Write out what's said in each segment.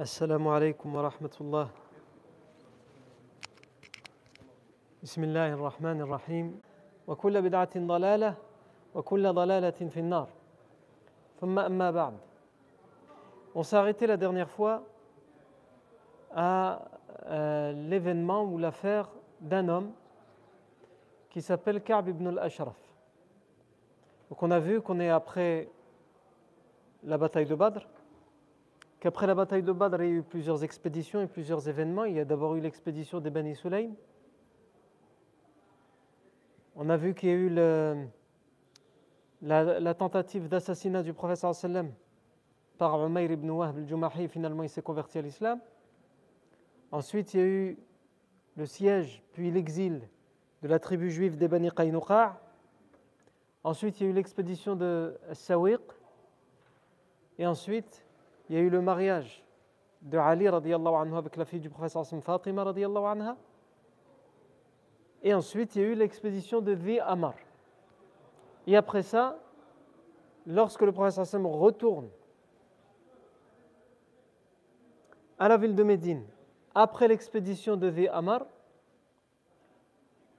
السلام عليكم ورحمة الله بسم الله الرحمن الرحيم وكل بدعة ضلالة وكل ضلالة في النار ثم أما بعد On s'est arrêté la dernière fois à euh, l'événement ou l'affaire d'un homme qui s'appelle Ka'b ibn al-Ashraf. Donc on a vu qu'on est après la bataille de Badr, qu'après la bataille de Badr, il y a eu plusieurs expéditions et plusieurs événements. Il y a d'abord eu l'expédition des Bani Sulaym. On a vu qu'il y a eu la, tentative d'assassinat du prophète par Umayr ibn Wahb al-Jumahi. Finalement, il s'est converti à l'islam. Ensuite, il y a eu le siège, puis l'exil de la tribu juive des Bani Qaynuqa'. Ensuite, il y a eu l'expédition de Sawiq. Et ensuite, il y a eu le mariage de Ali radiallahu anhu avec la fille du prophète Fatima radiallahu anha. Et ensuite, il y a eu l'expédition de Dhi Amar. Et après ça, lorsque le prophète retourne à la ville de Médine, après l'expédition de Dhi Amar,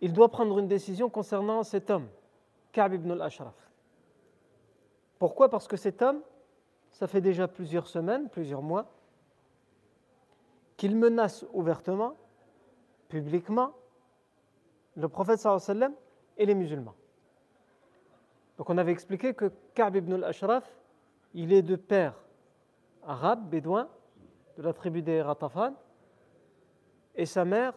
il doit prendre une décision concernant cet homme, Ka'b ibn al-Ashraf. Pourquoi? Parce que cet homme, ça fait déjà plusieurs semaines, plusieurs mois, qu'il menace ouvertement, publiquement, le prophète sallam et les musulmans. Donc on avait expliqué que Ka'b ibn al-Ashraf, il est de père arabe, bédouin, de la tribu des Ratafan, et sa mère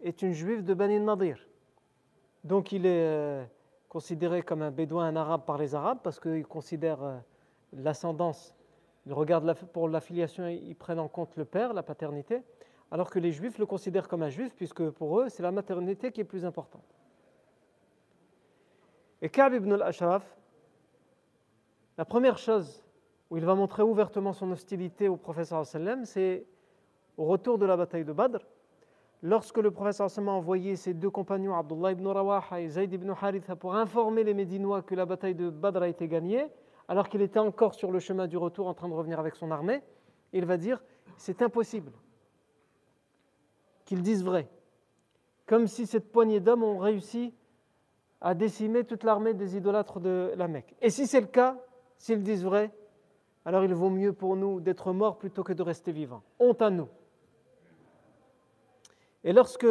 est une juive de Bani Nadir. Donc il est euh, considéré comme un bédouin, un arabe par les arabes, parce qu'ils considèrent euh, l'ascendance, ils regardent pour l'affiliation, ils prennent en compte le père, la paternité, alors que les juifs le considèrent comme un juif, puisque pour eux, c'est la maternité qui est plus importante. Et Ka'b ibn al-Ashraf, la première chose où il va montrer ouvertement son hostilité au professeur sallam, c'est au retour de la bataille de Badr, lorsque le professeur sallam a envoyé ses deux compagnons, Abdullah ibn Rawaha et Zayd ibn Haritha, pour informer les Médinois que la bataille de Badr a été gagnée, alors qu'il était encore sur le chemin du retour en train de revenir avec son armée, il va dire c'est impossible qu'ils disent vrai. Comme si cette poignée d'hommes ont réussi à décimer toute l'armée des idolâtres de la Mecque. Et si c'est le cas, s'ils disent vrai, alors il vaut mieux pour nous d'être morts plutôt que de rester vivants. Honte à nous. Et lorsque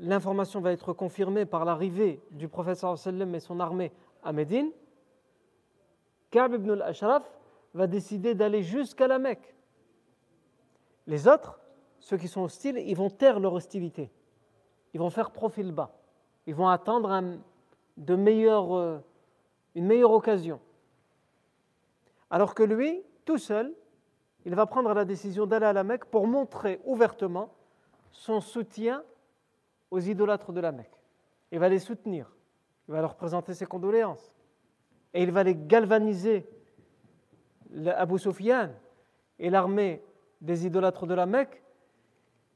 l'information va être confirmée par l'arrivée du prophète sallam et son armée à Médine, Ka'b ibn al-Ashraf va décider d'aller jusqu'à la Mecque. Les autres, ceux qui sont hostiles, ils vont taire leur hostilité. Ils vont faire profil bas. Ils vont attendre euh, une meilleure occasion. Alors que lui, tout seul, il va prendre la décision d'aller à la Mecque pour montrer ouvertement son soutien aux idolâtres de la Mecque. Il va les soutenir. Il va leur présenter ses condoléances et il va les galvaniser, Abu Sufyan et l'armée des idolâtres de la Mecque,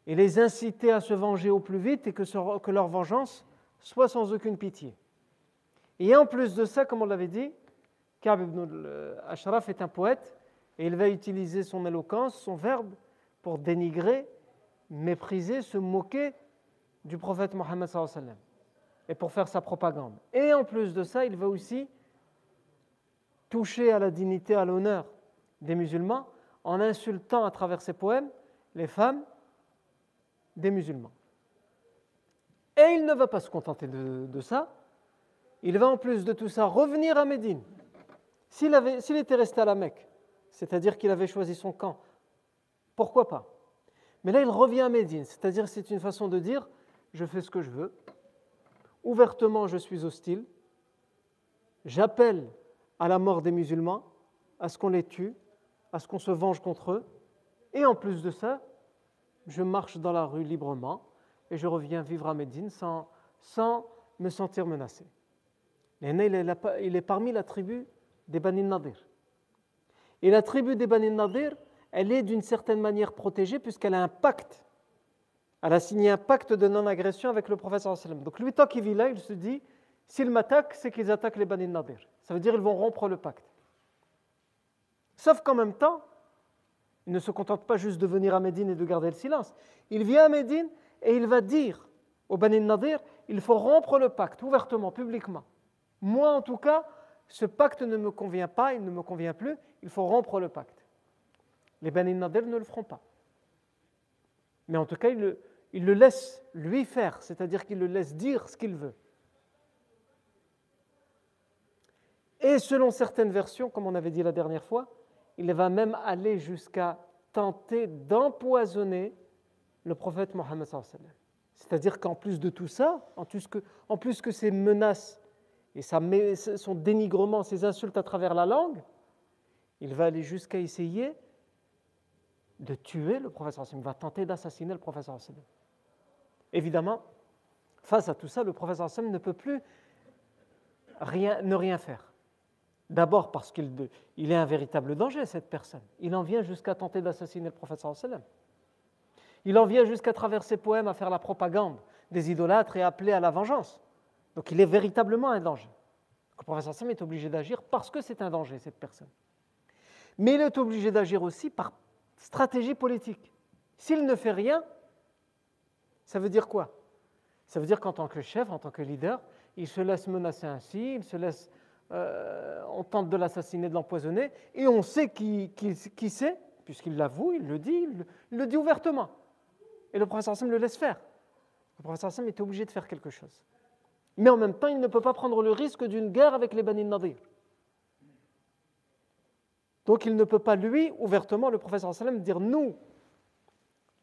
et les inciter à se venger au plus vite et que, leur vengeance soit sans aucune pitié. Et en plus de ça, comme on l'avait dit, Ka'b ibn Ashraf est un poète et il va utiliser son éloquence, son verbe, pour dénigrer, mépriser, se moquer du prophète Mohammed et pour faire sa propagande. Et en plus de ça, il va aussi toucher à la dignité, à l'honneur des musulmans en insultant à travers ses poèmes les femmes des musulmans. Et il ne va pas se contenter de, ça, il va en plus de tout ça revenir à Médine. S'il était resté à la Mecque, c'est-à-dire qu'il avait choisi son camp, pourquoi pas? Mais là, il revient à Médine, c'est-à-dire c'est une façon de dire je fais ce que je veux, ouvertement je suis hostile, j'appelle à la mort des musulmans, à ce qu'on les tue, à ce qu'on se venge contre eux. Et en plus de ça, je marche dans la rue librement et je reviens vivre à Médine sans, sans me sentir menacé. Il est parmi la tribu des Bani Nadir. Et la tribu des Bani Nadir, elle est d'une certaine manière protégée puisqu'elle a un pacte. Elle a signé un pacte de non-agression avec le prophète. Donc lui, tant qu'il vit là, il se dit S'ils m'attaquent, c'est qu'ils attaquent les Bani Nadir. Ça veut dire qu'ils vont rompre le pacte. Sauf qu'en même temps, Il ne se contente pas juste de venir à Médine et de garder le silence. Il vient à Médine et il va dire au Bani Nadir il faut rompre le pacte ouvertement, publiquement. Moi, en tout cas, ce pacte ne me convient pas, il ne me convient plus, il faut rompre le pacte. Les Bani Nadir ne le feront pas. Mais en tout cas, il le, il le laisse lui faire, c'est-à-dire qu'il le laisse dire ce qu'il veut. Et selon certaines versions, comme on avait dit la dernière fois, il va même aller jusqu'à tenter d'empoisonner le prophète Mohammed. C'est-à-dire qu'en plus de tout ça, en plus que, en ces menaces et son dénigrement, ses insultes à travers la langue, il va aller jusqu'à essayer de tuer le professeur Il va tenter d'assassiner le professeur Évidemment, face à tout ça, le professeur ne peut plus ne rien faire. D'abord parce qu'il il est un véritable danger, cette personne. Il en vient jusqu'à tenter d'assassiner le professeur Il en vient jusqu'à travers ses poèmes à faire la propagande des idolâtres et appeler à la vengeance. Donc il est véritablement un danger. Le professeur Sam est obligé d'agir parce que c'est un danger, cette personne. Mais il est obligé d'agir aussi par stratégie politique. S'il ne fait rien, ça veut dire quoi? Ça veut dire qu'en tant que chef, en tant que leader, il se laisse menacer ainsi, il se laisse euh, on tente de l'assassiner, de l'empoisonner, et on sait qui, c'est, puisqu'il l'avoue, il le dit, il le dit ouvertement. Et le professeur Hassan le laisse faire. Le professeur Hassan est obligé de faire quelque chose. Mais en même temps, il ne peut pas prendre le risque d'une guerre avec les Bani. Donc il ne peut pas, lui, ouvertement, le professeur Sallam, dire nous,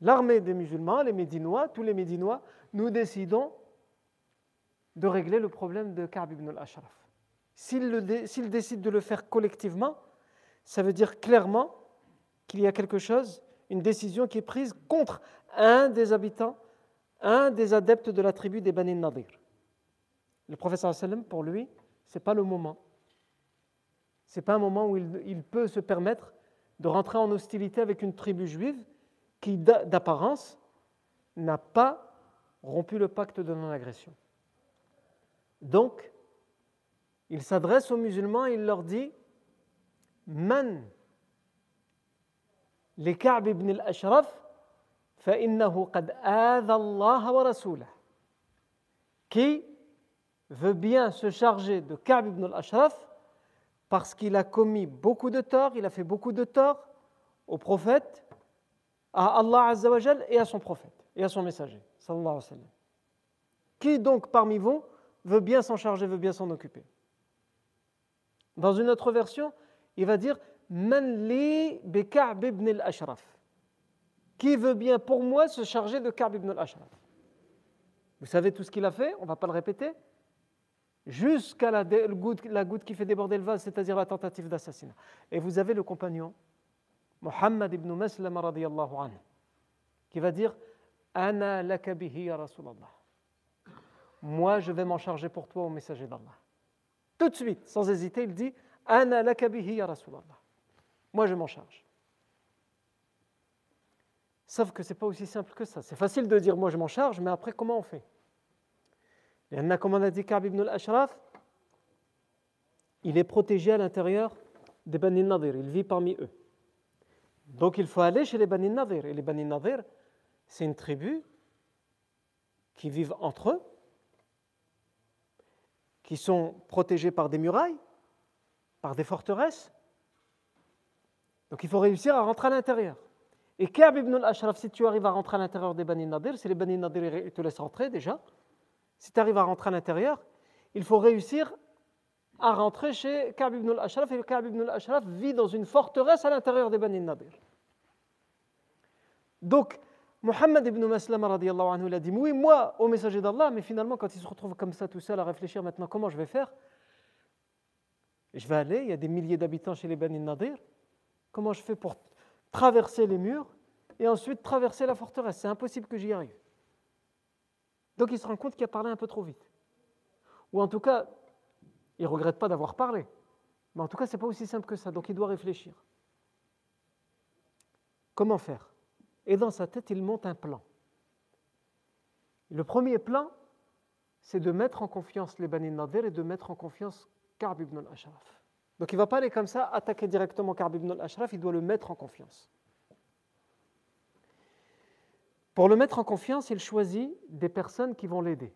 l'armée des musulmans, les Médinois, tous les Médinois, nous décidons de régler le problème de Ka'b ibn al-Ashraf. S'il décide de le faire collectivement, ça veut dire clairement qu'il y a quelque chose, une décision qui est prise contre un des habitants, un des adeptes de la tribu des Bani Nadir. Le professeur sallam, pour lui, ce n'est pas le moment. Ce n'est pas un moment où il, il, peut se permettre de rentrer en hostilité avec une tribu juive qui, d'apparence, n'a pas rompu le pacte de non-agression. Donc, il s'adresse aux musulmans et il leur dit Man لكعب ibn al-Ashraf فإنه قد آذى الله ورسوله qui veut bien se charger de Ka'b ibn al-Ashraf parce qu'il a commis beaucoup de torts, il a fait beaucoup de torts au prophète, à Allah Azza wa et à son prophète et à son messager. Sallallahu alayhi wa sallam. Qui donc parmi vous veut bien s'en charger, veut bien s'en occuper Dans une autre version, il va dire Man li bi Ka'b ibn al-Ashraf. Qui veut bien pour moi se charger de Ka'b ibn al-Ashraf? Vous savez tout ce qu'il a fait, on ne va pas le répéter. Jusqu'à la, goutte, qui fait déborder le vase, c'est-à-dire la tentative d'assassinat. Et vous avez le compagnon, Muhammad ibn Maslam radiyallahu anhu, qui va dire Ana ya Rasulallah. Moi, je vais m'en charger pour toi au messager d'Allah. Tout de suite, sans hésiter, il dit Ana lakabihi Rasulallah. Moi, je m'en charge. Sauf que ce n'est pas aussi simple que ça. C'est facile de dire moi je m'en charge, mais après, comment on fait? A, comme on a dit Ka'b ibn al-Ashraf, il est protégé à l'intérieur des Bani Nadir, il vit parmi eux. Donc il faut aller chez les Bani Nadir. Et les Bani Nadir, c'est une tribu qui vivent entre eux, qui sont protégés par des murailles, par des forteresses. Donc il faut réussir à rentrer à l'intérieur. Et Ka'b ibn al-Ashraf, si tu arrives à rentrer à l'intérieur des Bani Nadir, si les Bani Nadir te laissent rentrer déjà, si tu arrives à rentrer à l'intérieur, il faut réussir à rentrer chez Ka'b ibn al-Ashraf. Et Ka'b ibn al-Ashraf vit dans une forteresse à l'intérieur des Bani Nadir. Donc, Mohammed ibn Maslama anhu, a dit Oui, moi, au messager d'Allah, mais finalement, quand il se retrouve comme ça tout seul à réfléchir maintenant comment je vais faire, je vais aller, il y a des milliers d'habitants chez les Bani Nadir, comment je fais pour traverser les murs et ensuite traverser la forteresse? C'est impossible que j'y arrive. Donc il se rend compte qu'il a parlé un peu trop vite. Ou en tout cas, il ne regrette pas d'avoir parlé. Mais en tout cas, ce n'est pas aussi simple que ça. Donc il doit réfléchir. Comment faire? Et dans sa tête, il monte un plan. Le premier plan, c'est de mettre en confiance les Bani Nadir et de mettre en confiance Ka'b ibn al-Ashraf. Donc il ne va pas aller comme ça, attaquer directement Ka'b ibn al-Ashraf, il doit le mettre en confiance. Pour le mettre en confiance, il choisit des personnes qui vont l'aider.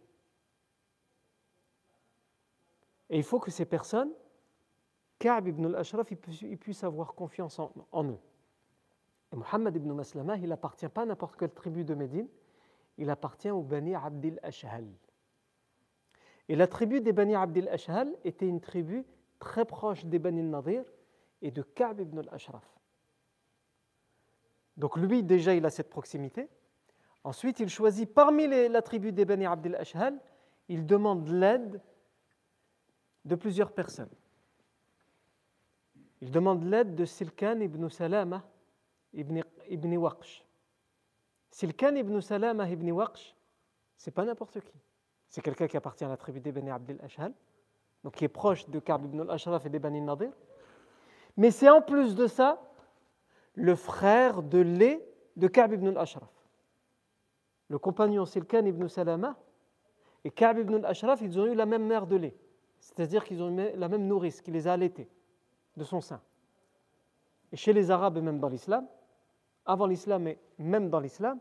Et il faut que ces personnes, Ka'b ibn al-Ashraf, ils puissent avoir confiance en, eux. Et Muhammad ibn Maslama, il n'appartient pas à n'importe quelle tribu de Médine, il appartient au Bani Abdil Ashhal. Et la tribu des Bani Abdil Ashhal était une tribu très proche des Bani Nadir et de Ka'b ibn al-Ashraf. Donc lui, déjà, il a cette proximité. Ensuite, il choisit parmi les, la tribu des Bani Abdel Ashhal, il demande l'aide de plusieurs personnes. Il demande l'aide de Silkan ibn Salama ibn, ibn Waqsh. Silkan ibn Salama ibn Waqsh, c'est pas n'importe qui. C'est quelqu'un qui appartient à la tribu des Bani Abdel Ashhal, donc qui est proche de Ka'b ibn al-Ashraf et des Bani Nadir. Mais c'est en plus de ça le frère de lait de Ka'b ibn al-Ashraf. Le compagnon Silkan ibn Salama et Ka'b ibn al-Ashraf, ils ont eu la même mère de lait. C'est-à-dire qu'ils ont eu la même nourrice qui les a allaités de son sein. Et chez les Arabes et même dans l'islam, avant l'islam et même dans l'islam,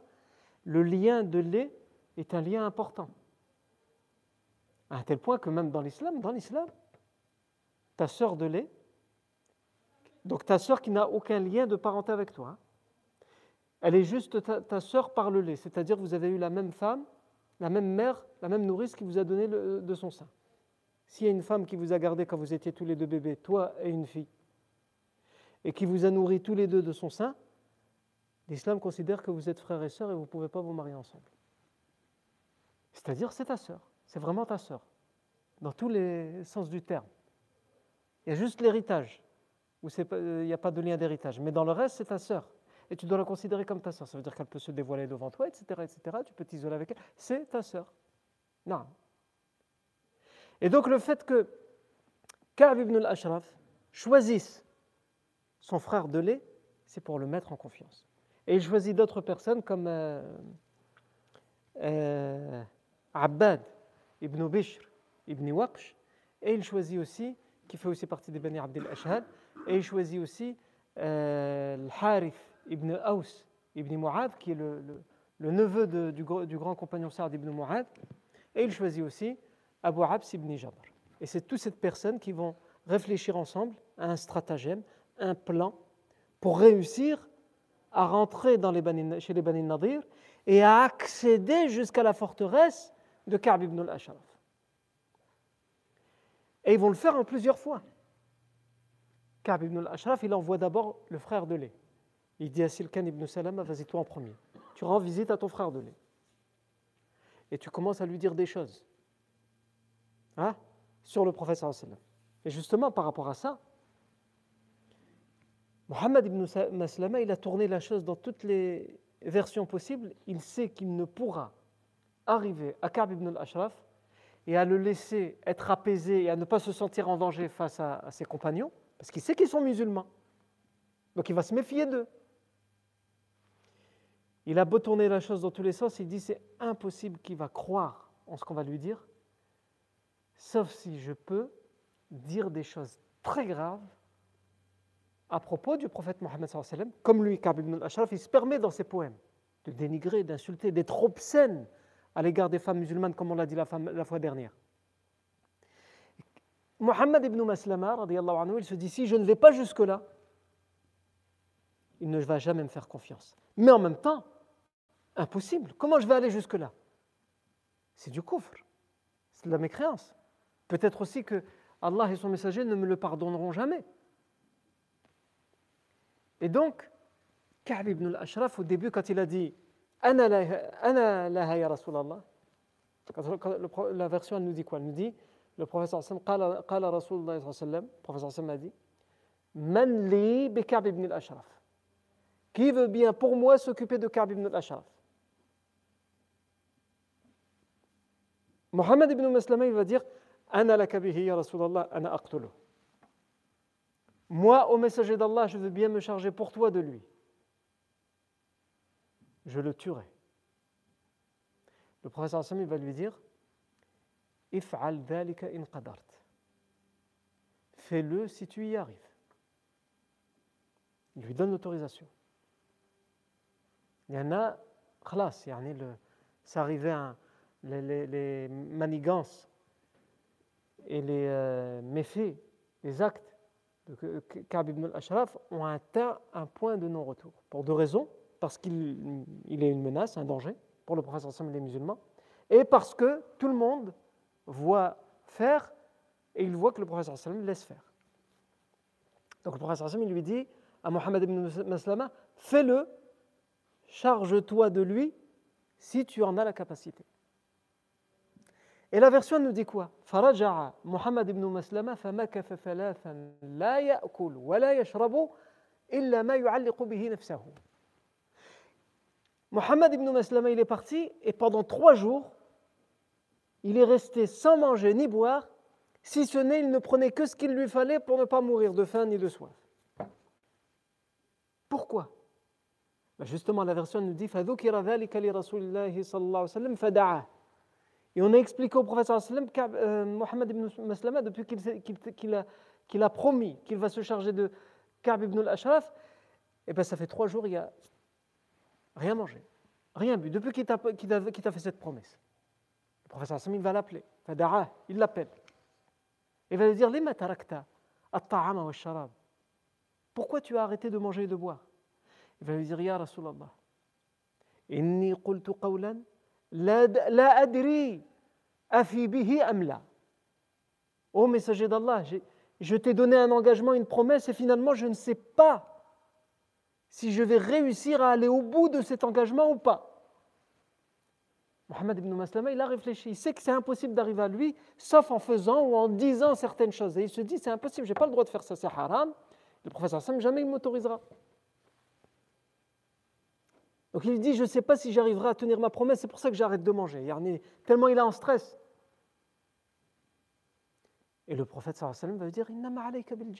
le lien de lait est un lien important. À tel point que même dans l'islam, dans l'islam, ta sœur de lait, donc ta sœur qui n'a aucun lien de parenté avec toi, elle est juste ta, ta sœur par le lait, c'est-à-dire vous avez eu la même femme, la même mère, la même nourrice qui vous a donné de son sein. S'il y a une femme qui vous a gardé quand vous étiez tous les deux bébés, toi et une fille, et qui vous a nourri tous les deux de son sein, l'islam considère que vous êtes frères et sœurs et vous ne pouvez pas vous marier ensemble. C'est-à-dire, c'est ta sœur, c'est vraiment ta sœur, dans tous les sens du terme. Il y a juste l'héritage, où il n'y a pas de lien d'héritage, mais dans le reste, c'est ta sœur. Et tu dois la considérer comme ta sœur. Ça veut dire qu'elle peut se dévoiler devant toi, etc. etc. Tu peux t'isoler avec elle. C'est ta sœur. Non. Et donc le fait que Ka'b ibn al-Ashraf choisisse son frère de lait, c'est pour le mettre en confiance. Et il choisit d'autres personnes comme euh, euh, Abbad ibn Bishr ibn Waqsh, et il choisit aussi, qui fait aussi partie des Bani Abdel Ashhad, et il choisit aussi euh, Harith ibn Aus ibn Mu'ad, qui est le, neveu du, grand compagnon Sa'd ibn Mu'ad, et il choisit aussi Abu Abs ibn Jabr. Et c'est toutes ces personnes qui vont réfléchir ensemble à un stratagème, un plan pour réussir à rentrer chez les Bani Nadir et à accéder jusqu'à la forteresse de Ka'b ibn al-Ashraf. Et ils vont le faire en plusieurs fois. Ka'b ibn al-Ashraf, il envoie d'abord le frère de lait. Il dit à Silkan ibn Salama, vas-y toi en premier. Tu rends visite à ton frère de lait. Et tu commences à lui dire des choses. Hein, sur le prophète. Et justement, par rapport à ça, Mohammed ibn Maslama, il a tourné la chose dans toutes les versions possibles. Il sait qu'il ne pourra arriver à Ka'b ibn al-Ashraf et à le laisser être apaisé et à ne pas se sentir en danger face à, ses compagnons, parce qu'il sait qu'ils sont musulmans. Donc il va se méfier d'eux. Il a beau tourner la chose dans tous les sens, il dit c'est impossible qu'il va croire en ce qu'on va lui dire, sauf si je peux dire des choses très graves à propos du prophète Mohammed, comme lui, Ka'b ibn al-Ashraf, il se permet dans ses poèmes de dénigrer, d'insulter, d'être obscène à l'égard des femmes musulmanes, comme on l'a dit la, fois dernière. Mohammed ibn Maslama, anhu, il se dit si je ne vais pas jusque-là, il ne va jamais me faire confiance. Mais en même temps, impossible. Comment je vais aller jusque-là? C'est du coufre, c'est de la mécréance. Peut-être aussi que Allah et son messager ne me le pardonneront jamais. Et donc, Ka'b ibn al-Ashraf, au début, quand il a dit Ana laha ya Rasulallah, la version elle nous dit quoi Elle nous dit le professeur Hassan, Qala Rasulullah le professeur Hassan a dit Man li bi Ka'b ibn al-Ashraf. Qui veut bien pour moi s'occuper de Ka'b ibn al-Ashraf Mohammed ibn Maslama, il va dire moi, au messager d'Allah, je veux bien me charger pour toi de lui. Je le tuerai. Le professeur Assami va lui dire. Fais-le si tu y arrives. Il lui donne l'autorisation. Il y en a, Khlas, ça arrivait à les, les, manigances et les euh, méfaits, les actes Ka'b ibn al-Ashraf ont atteint un point de non-retour. Pour deux raisons. Parce qu'il il est une menace, un danger pour le prophète et les musulmans, et parce que tout le monde voit faire et il voit que le prophète laisse faire. Donc le prophète il lui dit à Mohammed ibn Maslama, fais-le, charge-toi de lui si tu en as la capacité. Et la version nous dit quoi فرجع محمد بن مسلمة فمكث ثلاثا لا يأكل ولا يشرب إلا ما يعلق به نفسه. Mohammed ibn Maslama, il est parti et pendant trois jours, il est resté sans manger ni boire, si ce n'est il ne prenait que ce qu'il lui fallait pour ne pas mourir de faim ni de soif. Pourquoi ben Justement, la version nous dit et on a expliqué au prophète sallam euh, Mohammed ibn Maslama, depuis qu'il a, promis qu'il va se charger de Ka'b ibn al-Ashraf, eh ben ça fait trois jours, il y a Rien mangé, rien bu, depuis qu'il t'a fait cette promesse. Le professeur Hassan, va l'appeler. Il l'appelle. Il va lui dire Pourquoi tu as arrêté de manger et de boire? Il va lui dire Ya Rasulallah, inni qultu qawlan la adri afi bihi amla. Ô messager d'Allah, je t'ai donné un engagement, une promesse, et finalement je ne sais pas si je vais réussir à aller au bout de cet engagement ou pas. Mohamed ibn Maslama, il a réfléchi, il sait que c'est impossible d'arriver à lui, sauf en faisant ou en disant certaines choses. Et il se dit, c'est impossible, je n'ai pas le droit de faire ça, c'est haram. Le professeur Sam, jamais il m'autorisera. Donc il dit, je ne sais pas si j'arriverai à tenir ma promesse, c'est pour ça que j'arrête de manger. Yarni, tellement il est en stress. Et le prophète sallallahu alayhi wa sallam va lui dire, Innama alayka bil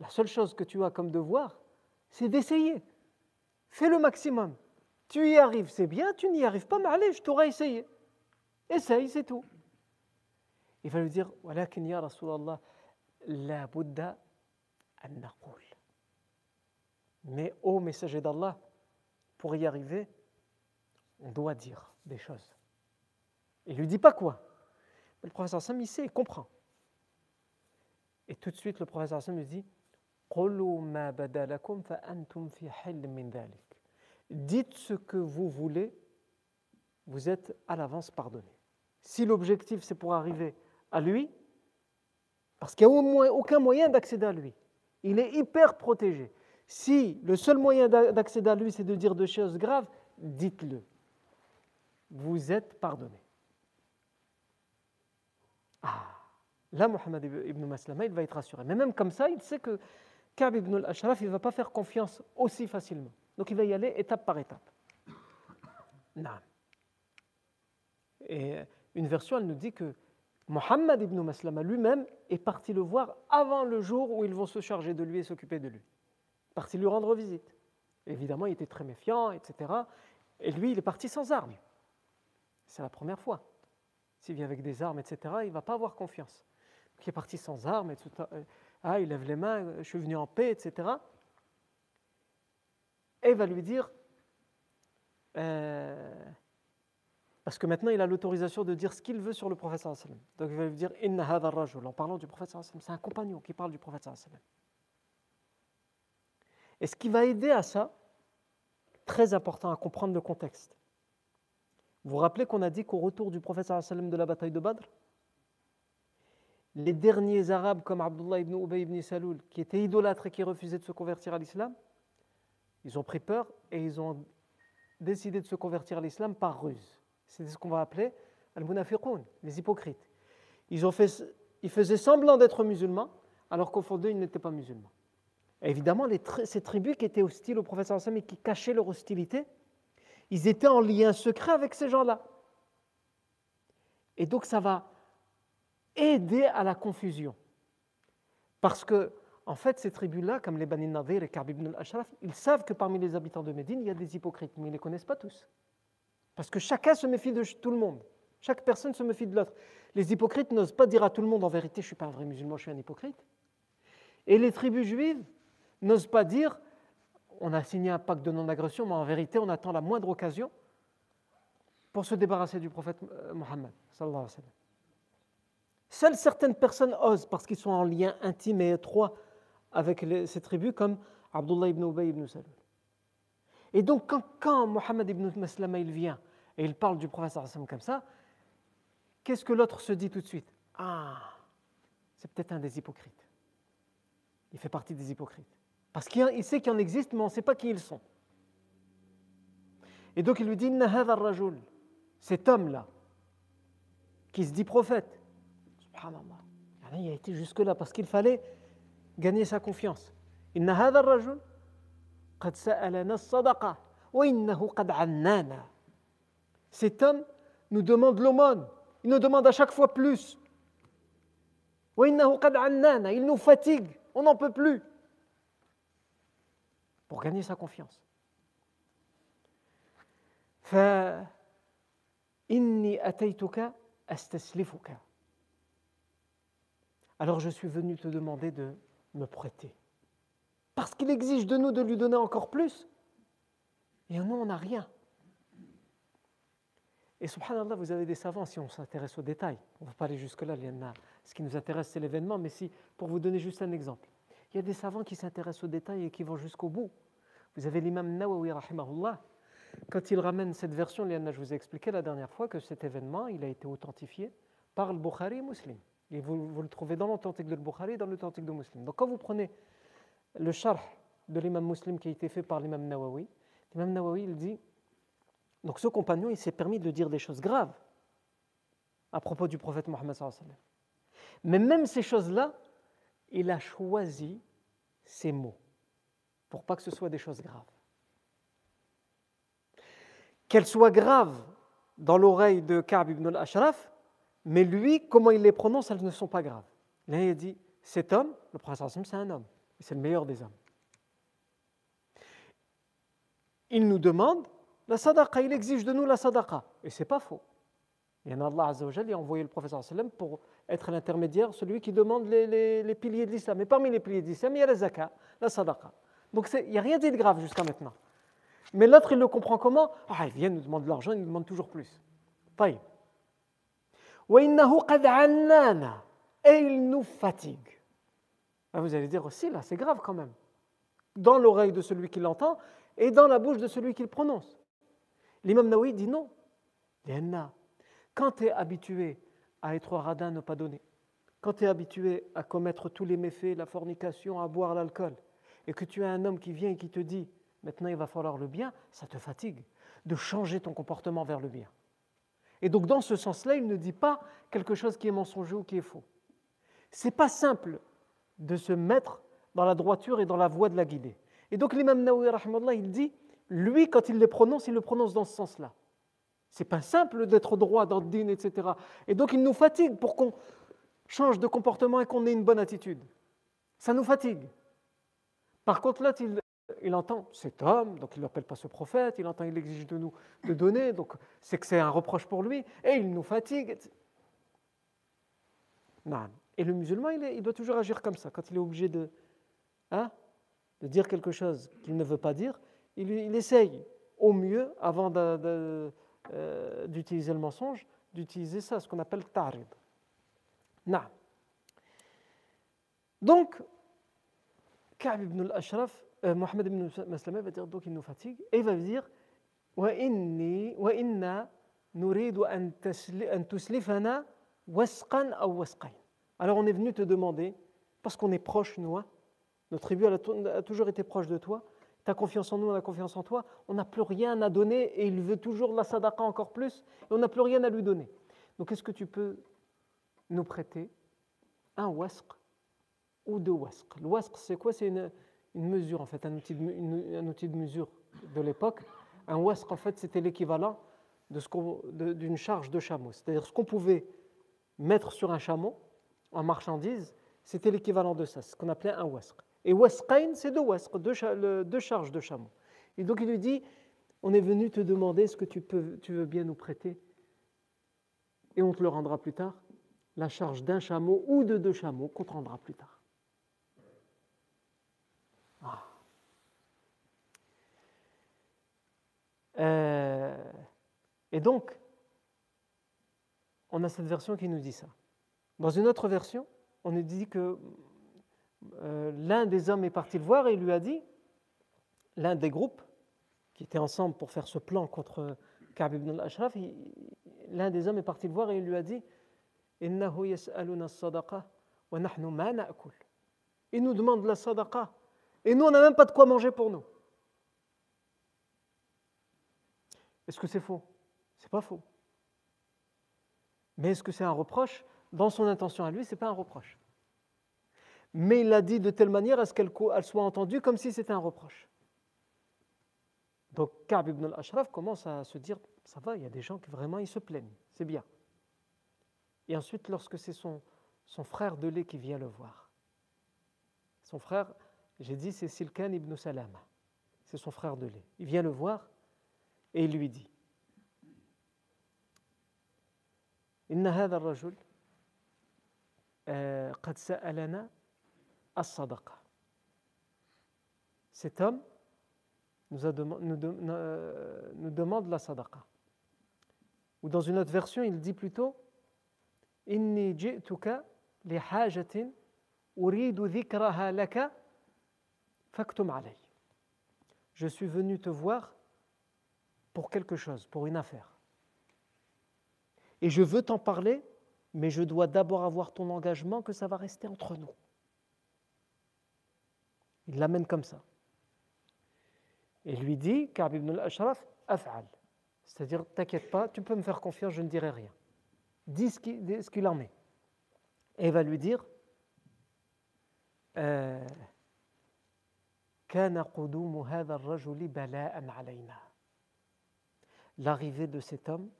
La seule chose que tu as comme devoir, c'est d'essayer. Fais le maximum. Tu y arrives, c'est bien, tu n'y arrives pas, mais allez, je t'aurais essayé. Essaye, c'est tout. Il va lui dire, Walakin ya Rasulallah, la Bouddha an mais ô messager d'Allah, pour y arriver, on doit dire des choses. Il lui dit pas quoi. le professeur Sam, il sait, il comprend. Et tout de suite, le professeur Sam lui dit, Dites ce que vous voulez, vous êtes à l'avance pardonné. Si l'objectif c'est pour arriver à lui, parce qu'il n'y a aucun moyen d'accéder à lui, il est hyper protégé. Si le seul moyen d'accéder à lui c'est de dire des choses graves, dites-le. Vous êtes pardonné. Ah, là, Mohammed ibn Maslama, il va être rassuré. Mais même comme ça, il sait que Ka'b ibn al-Ashraf, il ne va pas faire confiance aussi facilement. Donc il va y aller étape par étape. Non. Et une version, elle nous dit que Mohammed ibn Maslama lui-même est parti le voir avant le jour où ils vont se charger de lui et s'occuper de lui. Parti lui rendre visite. Évidemment, il était très méfiant, etc. Et lui, il est parti sans armes. C'est la première fois. S'il vient avec des armes, etc., il ne va pas avoir confiance. Il est parti sans armes, etc. Ah, il lève les mains, je suis venu en paix, etc. Et il va lui dire, euh, parce que maintenant il a l'autorisation de dire ce qu'il veut sur le prophète. Donc il va lui dire, Inna en parlant du prophète. C'est un compagnon qui parle du prophète. Et ce qui va aider à ça, très important à comprendre le contexte. Vous vous rappelez qu'on a dit qu'au retour du prophète de la bataille de Badr, les derniers Arabes comme Abdullah ibn Ubay ibn Saloul, qui étaient idolâtres et qui refusaient de se convertir à l'islam, ils ont pris peur et ils ont décidé de se convertir à l'islam par ruse. C'est ce qu'on va appeler al-munafiqun, les hypocrites. Ils, ils faisaient semblant d'être musulmans, alors qu'au fond d'eux, ils n'étaient pas musulmans. Évidemment, ces tribus qui étaient hostiles au prophète et qui cachaient leur hostilité, ils étaient en lien secret avec ces gens-là. Et donc, ça va aider à la confusion. Parce que, en fait, ces tribus-là, comme les Bani Nadir et Ka'b ibn al-Ashraf, ils savent que parmi les habitants de Médine, il y a des hypocrites, mais ils ne les connaissent pas tous. Parce que chacun se méfie de tout le monde. Chaque personne se méfie de l'autre. Les hypocrites n'osent pas dire à tout le monde en vérité, je ne suis pas un vrai musulman, je suis un hypocrite. Et les tribus juives n'osent pas dire on a signé un pacte de non-agression, mais en vérité, on attend la moindre occasion pour se débarrasser du prophète euh, Mohammed. Seules certaines personnes osent parce qu'ils sont en lien intime et étroit avec ces tribus, comme Abdullah ibn Ubay ibn Salul. Et donc, quand, Mohammed ibn Maslama vient et il parle du prophète comme ça, qu'est-ce que l'autre se dit tout de suite? Ah, c'est peut-être un des hypocrites. Il fait partie des hypocrites. Parce qu'il sait qu'il en existe, mais on ne sait pas qui ils sont. Et donc il lui dit cet homme-là, qui se dit prophète, subhanallah, il a été jusque-là parce qu'il fallait gagner sa confiance. Cet homme nous demande l'aumône, il nous demande à chaque fois plus. Il nous fatigue, on n'en peut plus pour gagner sa confiance. Alors je suis venu te demander de me prêter. Parce qu'il exige de nous de lui donner encore plus. Et nous, on n'a rien. Et subhanallah, vous avez des savants, si on s'intéresse aux détails, on ne va pas aller jusque-là, ce qui nous intéresse, c'est l'événement, mais si, pour vous donner juste un exemple, il y a des savants qui s'intéressent aux détails et qui vont jusqu'au bout. Vous avez l'imam Nawawi, rahimahullah, quand il ramène cette version, je vous ai expliqué la dernière fois que cet événement, il a été authentifié par le Bukhari et Muslim. Et vous, le trouvez dans l'authentique de Bukhari et dans l'authentique de Muslim. Donc quand vous prenez le charh de l'imam Muslim qui a été fait par l'imam Nawawi, l'imam Nawawi, il dit, donc ce compagnon, il s'est permis de dire des choses graves à propos du prophète Mohammed Mais même ces choses-là, il a choisi ces mots pour pas que ce soit des choses graves. Qu'elles soient graves dans l'oreille de Ka'b ibn al-Ashraf, mais lui, comment il les prononce, elles ne sont pas graves. Là, il dit cet homme, le prophète c'est un homme, c'est le meilleur des hommes. Il nous demande la sadaqa, il exige de nous la sadaqa, et c'est pas faux. Et Allah Azza wa a envoyé le prophète pour être l'intermédiaire, celui qui demande les, piliers de l'islam. Et parmi les piliers de l'islam, il y a la zakat, la sadaqa. Donc il n'y a rien dit de grave jusqu'à maintenant. Mais l'autre, il le comprend comment? Ah, il vient nous demander de l'argent, il nous demande toujours plus. Et il nous fatigue. Ah, vous allez dire aussi, là, c'est grave quand même. Dans l'oreille de celui qui l'entend et dans la bouche de celui qui le prononce. L'imam Nawawi dit non. Quand tu es habitué à être radin, ne pas donner. Quand tu es habitué à commettre tous les méfaits, la fornication, à boire l'alcool, et que tu as un homme qui vient et qui te dit maintenant il va falloir le bien, ça te fatigue de changer ton comportement vers le bien. Et donc dans ce sens-là, il ne dit pas quelque chose qui est mensonger ou qui est faux. C'est pas simple de se mettre dans la droiture et dans la voie de la guidée. Et donc l'imam Nawawi il dit lui quand il les prononce, il le prononce dans ce sens-là. C'est pas simple d'être droit dans etc. Et donc il nous fatigue pour qu'on change de comportement et qu'on ait une bonne attitude. Ça nous fatigue. Par contre, là, il, entend cet homme, donc il n'appelle pas ce prophète, il entend, il exige de nous de donner, donc c'est que c'est un reproche pour lui, et il nous fatigue. Non. Et le musulman, il, doit toujours agir comme ça. Quand il est obligé de, hein, de dire quelque chose qu'il ne veut pas dire, il, essaye au mieux, avant euh, d'utiliser le mensonge, d'utiliser ça, ce qu'on appelle ta'rid. Non. Donc, Ka'b ibn al-Ashraf, euh, Mohamed ibn Maslama va dire donc il nous fatigue et il va dire wa inni wa inna nuridu an tuslifana wasqan aw wasqayn. Alors on est venu te demander parce qu'on est proche nous, hein. notre tribu a toujours été proche de toi, tu confiance en nous, on a confiance en toi, on n'a plus rien à donner et il veut toujours la sadaqa encore plus et on n'a plus rien à lui donner. Donc est-ce que tu peux nous prêter un wasq ou de wasq? Le c'est quoi? C'est une, mesure, en fait, un outil de, un outil de mesure de l'époque. Un wasq, en fait, c'était l'équivalent d'une charge de chameau. C'est-à-dire ce qu'on pouvait mettre sur un chameau en marchandise, c'était l'équivalent de ça, ce qu'on appelait un wasq. Et wasqain, c'est deux wasq, deux, charges de chameau. Et donc il lui dit, on est venu te demander ce que tu, peux, tu veux bien nous prêter, et on te le rendra plus tard, la charge d'un chameau ou de deux chameaux qu'on te rendra plus tard. Ah. Euh, et donc, on a cette version qui nous dit ça. Dans une autre version, on nous dit que euh, l'un des hommes est parti le voir et il lui a dit, l'un des groupes qui étaient ensemble pour faire ce plan contre Ka'b ibn al-Ashraf, l'un des hommes est parti le voir et il lui a dit Il nous demande la sadaqa et nous on n'a même pas de quoi manger pour nous. Est-ce que c'est faux? C'est pas faux. Mais est-ce que c'est un reproche? Dans son intention à lui, c'est pas un reproche Mais il l'a dit de telle manière à ce qu'elle soit entendue comme si c'était un reproche. Donc Ka'b ibn al-Ashraf commence à se dire ça va, il y a des gens qui vraiment ils se plaignent, c'est bien. Et ensuite, lorsque c'est son, son frère de lait qui vient le voir, son frère, j'ai dit c'est Silkan ibn Salama, c'est son frère de lait. Il vient le voir et il lui dit إن هذا الرجل قد سألنا as-sadaqa. Cet homme euh, nous, demande la sadaqa. Ou dans une autre version, il dit plutôt Inni ji'tuka li hajatin uridu dhikraha laka. Je suis venu te voir pour quelque chose, pour une affaire. Et je veux t'en parler, mais je dois d'abord avoir ton engagement que ça va rester entre nous. Il l'amène comme ça. Et lui dit, Ka'b ibn al-Ashraf, af'al. C'est-à-dire, t'inquiète pas, tu peux me faire confiance, je ne dirai rien. Dis ce qu'il en est. Et il va lui dire, euh, L'arrivée de cet homme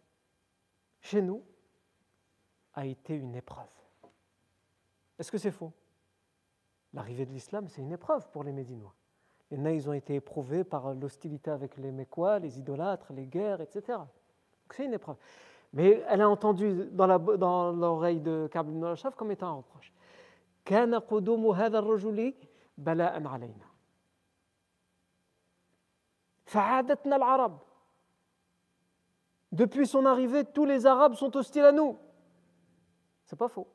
chez nous a été une épreuve. Est-ce que c'est faux? L'arrivée de l'islam, c'est une épreuve pour les Médinois. Les nains, ils ont été éprouvés par l'hostilité avec les Mécois, les idolâtres, les guerres, etc. c'est une épreuve. Mais elle a entendu dans l'oreille de Ka'b al-Ashaf comme étant un reproche. Depuis son arrivée, tous les Arabes sont hostiles à nous. C'est pas faux.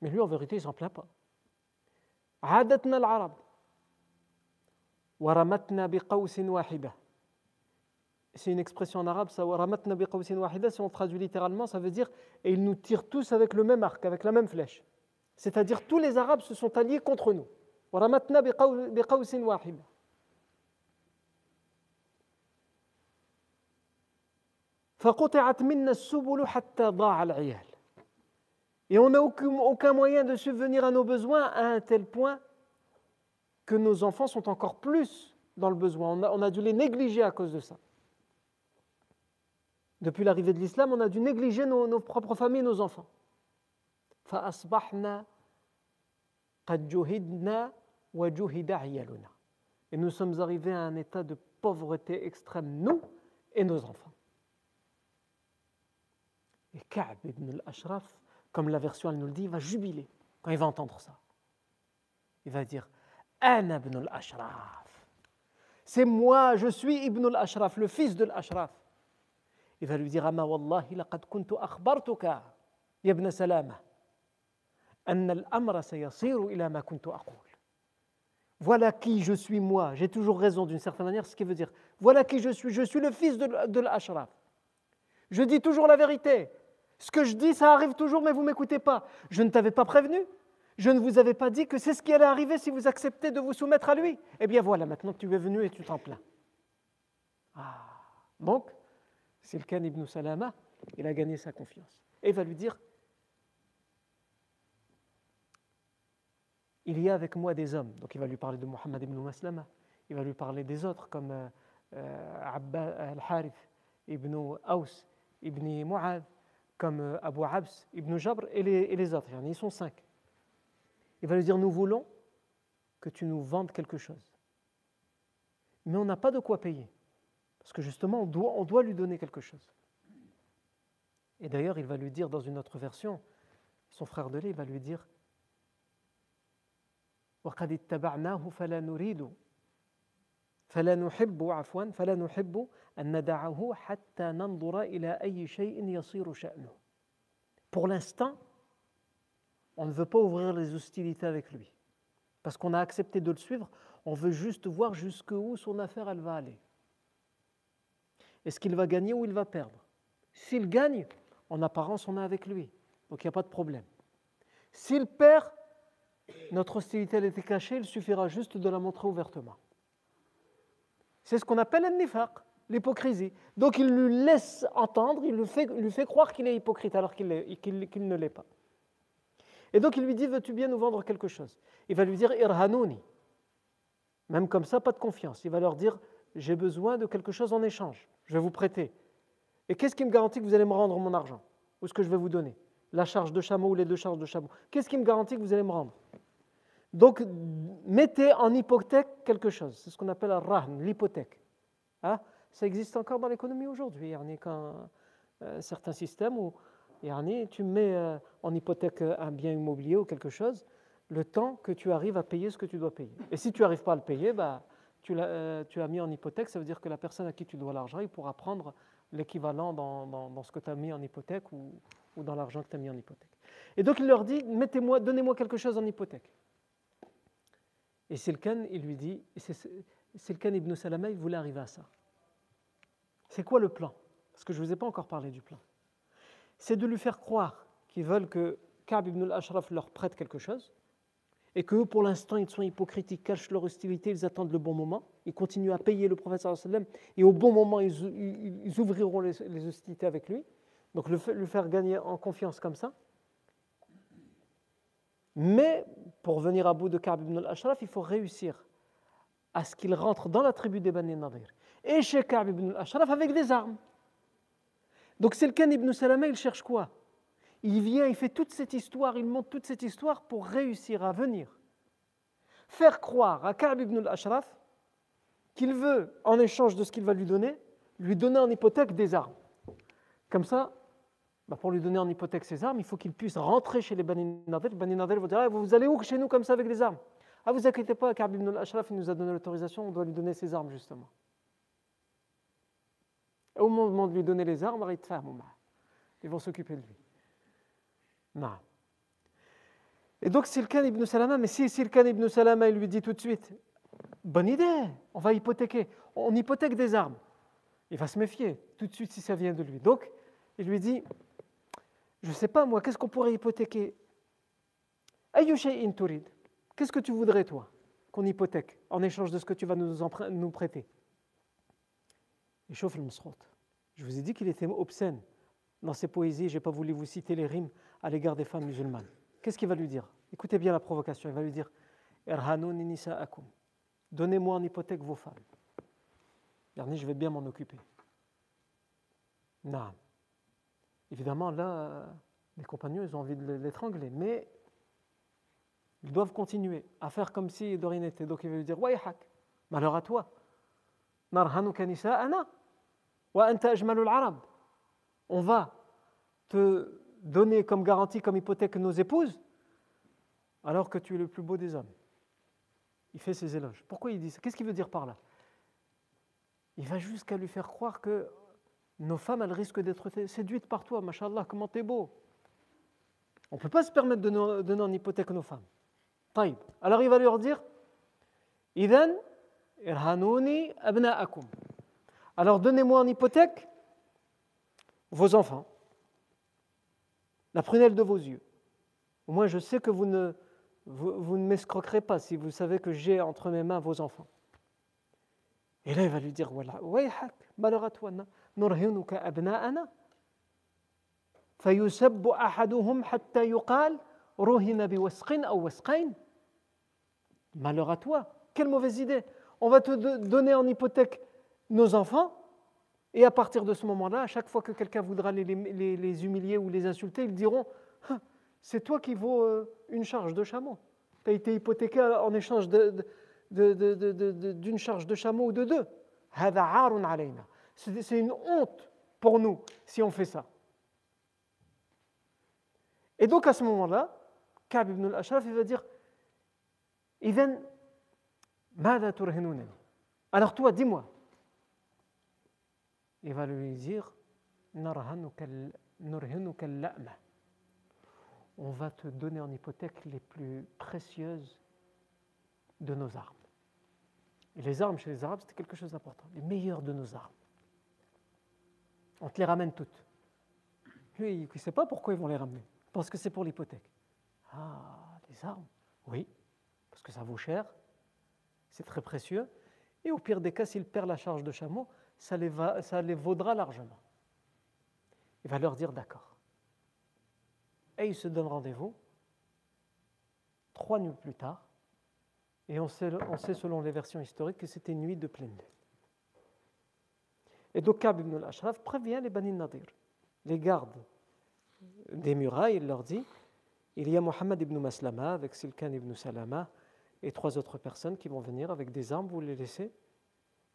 Mais lui, en vérité, il s'en plaint pas. عادتنا العرب c'est une expression en arabe, ça, si on traduit littéralement, ça veut dire et ils nous tirent tous avec le même arc, avec la même flèche. C'est-à-dire tous les Arabes se sont alliés contre nous. Et on n'a aucun, moyen de subvenir à nos besoins à un tel point que nos enfants sont encore plus dans le besoin. On a, dû les négliger à cause de ça. Depuis l'arrivée de l'islam, on a dû négliger nos, propres familles, nos enfants. Et nous sommes arrivés à un état de pauvreté extrême, nous et nos enfants. Et Ka'b ibn al-Ashraf, comme la version elle nous le dit, va jubiler quand il va entendre ça. Il va dire al-Ashraf. C'est moi, je suis Ibn al-Ashraf, le fils de l'Ashraf. Il va lui dire Ama wallahi laqad kuntu ibn Salama, anna al-amra sayasiru kuntu aqul. Voilà qui je suis moi. J'ai toujours raison d'une certaine manière, ce qui veut dire voilà qui je suis. Je suis le fils de l'Ashraf. Je dis toujours la vérité. Ce que je dis, ça arrive toujours, mais vous ne m'écoutez pas. Je ne t'avais pas prévenu. Je ne vous avais pas dit que c'est ce qui allait arriver si vous acceptez de vous soumettre à lui. Eh bien voilà, maintenant que tu es venu et tu t'en plains. Ah. Donc, Silkan ibn Salama, il a gagné sa confiance. Et il va lui dire Il y a avec moi des hommes. Donc il va lui parler de Muhammad ibn Maslama. Il va lui parler des autres comme euh, euh al-Harith ibn Aus ibn Mu'ad, comme euh, Abu Abs ibn Jabr et les, et les autres. Ils sont cinq. Il va lui dire, nous voulons que tu nous vendes quelque chose. Mais on n'a pas de quoi payer. Parce que justement, on doit, lui donner quelque chose. Et d'ailleurs, il va lui dire dans une autre version, son frère de lait va lui dire, فلا نحب عفوا فلا نحب أن ندعه حتى ننظر إلى أي شيء يصير شأنه. Pour l'instant, on ne veut pas ouvrir les hostilités avec lui. Parce qu'on a accepté de le suivre, on veut juste voir jusqu'où son affaire elle va aller. Est-ce qu'il va gagner ou il va perdre S'il gagne, en apparence, on est avec lui. Donc il n'y a pas de problème. S'il perd, notre hostilité elle était cachée, il suffira juste de la montrer ouvertement. C'est ce qu'on appelle un nifaq, l'hypocrisie. Donc il lui laisse entendre, il lui fait, croire qu'il est hypocrite alors qu'il ne l'est pas. Et donc il lui dit Veux-tu bien nous vendre quelque chose? Il va lui dire Irhanouni. Même comme ça, pas de confiance. Il va leur dire J'ai besoin de quelque chose en échange. Je vais vous prêter. Et qu'est-ce qui me garantit que vous allez me rendre mon argent? Ou ce que je vais vous donner? La charge de chameau ou les deux charges de chameau? Qu'est-ce qui me garantit que vous allez me rendre? Donc, mettez en hypothèque quelque chose. C'est ce qu'on appelle un rahn, l'hypothèque. Hein? Ça existe encore dans l'économie aujourd'hui. Il y a quand, euh, certains systèmes où tu mets euh, en hypothèque un bien immobilier ou quelque chose, le temps que tu arrives à payer ce que tu dois payer. Et si tu n'arrives pas à le payer, bah, tu, l'as, euh, mis en hypothèque, ça veut dire que la personne à qui tu dois l'argent, il pourra prendre l'équivalent dans, ce que tu as mis en hypothèque ou, ou dans l'argent que tu as mis en hypothèque. Et donc il leur dit, mettez-moi, donnez-moi quelque chose en hypothèque. Et Silkan, il lui dit, Silkan ibn Salama, il voulait arriver à ça. C'est quoi le plan? Parce que je ne vous ai pas encore parlé du plan c'est de lui faire croire qu'ils veulent que Ka'b ibn al-Ashraf leur prête quelque chose et que pour l'instant, ils sont hypocrites, ils cachent leur hostilité, ils attendent le bon moment, ils continuent à payer le prophète et au bon moment, ils, ouvriront les, hostilités avec lui. Donc, le, lui faire gagner en confiance comme ça. Mais pour venir à bout de Ka'b ibn al-Ashraf, il faut réussir à ce qu'il rentre dans la tribu des Bani Nadir et chez Ka'b ibn al-Ashraf avec des armes. Donc c'est le ibn Salama, il cherche quoi? Il vient, il fait toute cette histoire, il monte toute cette histoire pour réussir à venir faire croire à Ka'b ibn al-Ashraf qu'il veut, en échange de ce qu'il va lui donner, lui donner en hypothèque des armes. Comme ça, bah, pour lui donner en hypothèque ses armes, il faut qu'il puisse rentrer chez les Bani Nadir. Les Bani Nadir vont dire ah, Vous allez où chez nous comme ça avec des armes? Ah, vous inquiétez pas, Ka'b ibn al-Ashraf, nous a donné l'autorisation, on doit lui donner ses armes justement. Au moment de lui donner les armes, ils vont s'occuper de lui. Non. Et donc Silkan ibn Salama, mais si Silkan ibn Salama il lui dit tout de suite, bonne idée, on va hypothéquer, on hypothèque des armes, il va se méfier tout de suite si ça vient de lui. Donc il lui dit, je ne sais pas moi, qu'est-ce qu'on pourrait hypothéquer? Qu'est-ce que tu voudrais toi qu'on hypothèque en échange de ce que tu vas nous, nous prêter? Chauffe le Je vous ai dit qu'il était obscène dans ses poésies, je n'ai pas voulu vous citer les rimes à l'égard des femmes musulmanes. Qu'est-ce qu'il va lui dire? Écoutez bien la provocation, il va lui dire Donnez-moi en hypothèque vos femmes. Dernier, je vais bien m'en occuper. Non. Évidemment, là, les compagnons, ils ont envie de l'étrangler, mais ils doivent continuer à faire comme si de rien n'était. Donc il va lui dire malheur à toi. On va te donner comme garantie, comme hypothèque nos épouses, alors que tu es le plus beau des hommes. Il fait ses éloges. Pourquoi il dit ça? Qu'est-ce qu'il veut dire par là? Il va jusqu'à lui faire croire que nos femmes, elles risquent d'être séduites par toi. Mashallah, comment t'es beau. On ne peut pas se permettre de donner en hypothèque nos femmes. Alors il va leur dire Idan irhanouni abna'akum. Alors donnez-moi en hypothèque vos enfants, la prunelle de vos yeux. Au moins je sais que vous ne, vous, ne m'escroquerez pas si vous savez que j'ai entre mes mains vos enfants. Et là il va lui dire voilà, malheur à toi, نرهنك أبناءنا فيسب أحدهم حتى يقال رهن بوسق أو وسقين Malheur à toi, quelle mauvaise idée. On va te donner en hypothèque nos enfants, et à partir de ce moment-là, à chaque fois que quelqu'un voudra les, humilier ou les insulter, ils diront hein, C'est toi qui vaux euh, une charge de chameau. Tu as été hypothéqué en échange d'une charge de chameau ou de deux. C'est une honte pour nous si on fait ça. Et donc à ce moment-là, Ka'b ibn al-Ashraf, il va dire Alors toi, dis-moi. Il va lui dire On va te donner en hypothèque les plus précieuses de nos armes. Et les armes chez les Arabes, c'était quelque chose d'important, les meilleures de nos armes. On te les ramène toutes. Lui, il ne sait pas pourquoi ils vont les ramener. Parce que c'est pour l'hypothèque. Ah, les armes Oui, parce que ça vaut cher, c'est très précieux. Et au pire des cas, s'il perd la charge de chameau, ça les, ça les vaudra largement. Il va leur dire d'accord. Et il se donne rendez-vous trois nuits plus tard. Et on sait, on sait selon les versions historiques que c'était une nuit de pleine lune. Et donc Kab ibn al-Ashraf prévient les Bani Nadir, les gardes des murailles, il leur dit il y a Mohammed ibn Maslama avec Silkan ibn Salama et trois autres personnes qui vont venir avec des armes, vous les laissez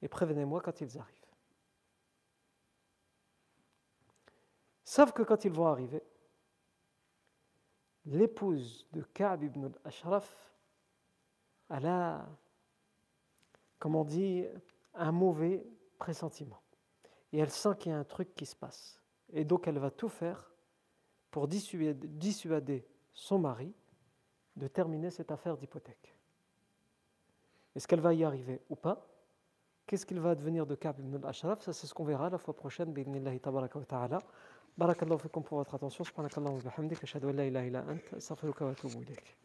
et prévenez-moi quand ils arrivent. Savent que quand ils vont arriver, l'épouse de Ka'b ibn al-Ashraf, elle a, comme on dit, un mauvais pressentiment. Et elle sent qu'il y a un truc qui se passe. Et donc elle va tout faire pour dissuader son mari de terminer cette affaire d'hypothèque. Est-ce qu'elle va y arriver ou pas? Qu'est-ce qu'il va devenir de Ka'b ibn al-Ashraf? Ça, c'est ce qu'on verra la fois prochaine. B'idnillahi tabaraka wa ta'ala. Barakallahu fikum pour votre attention. Subhanakallahu wa bihamdik. Ashhadu an la ilaha illa ant. Astaghfiruka wa atubu ilayk.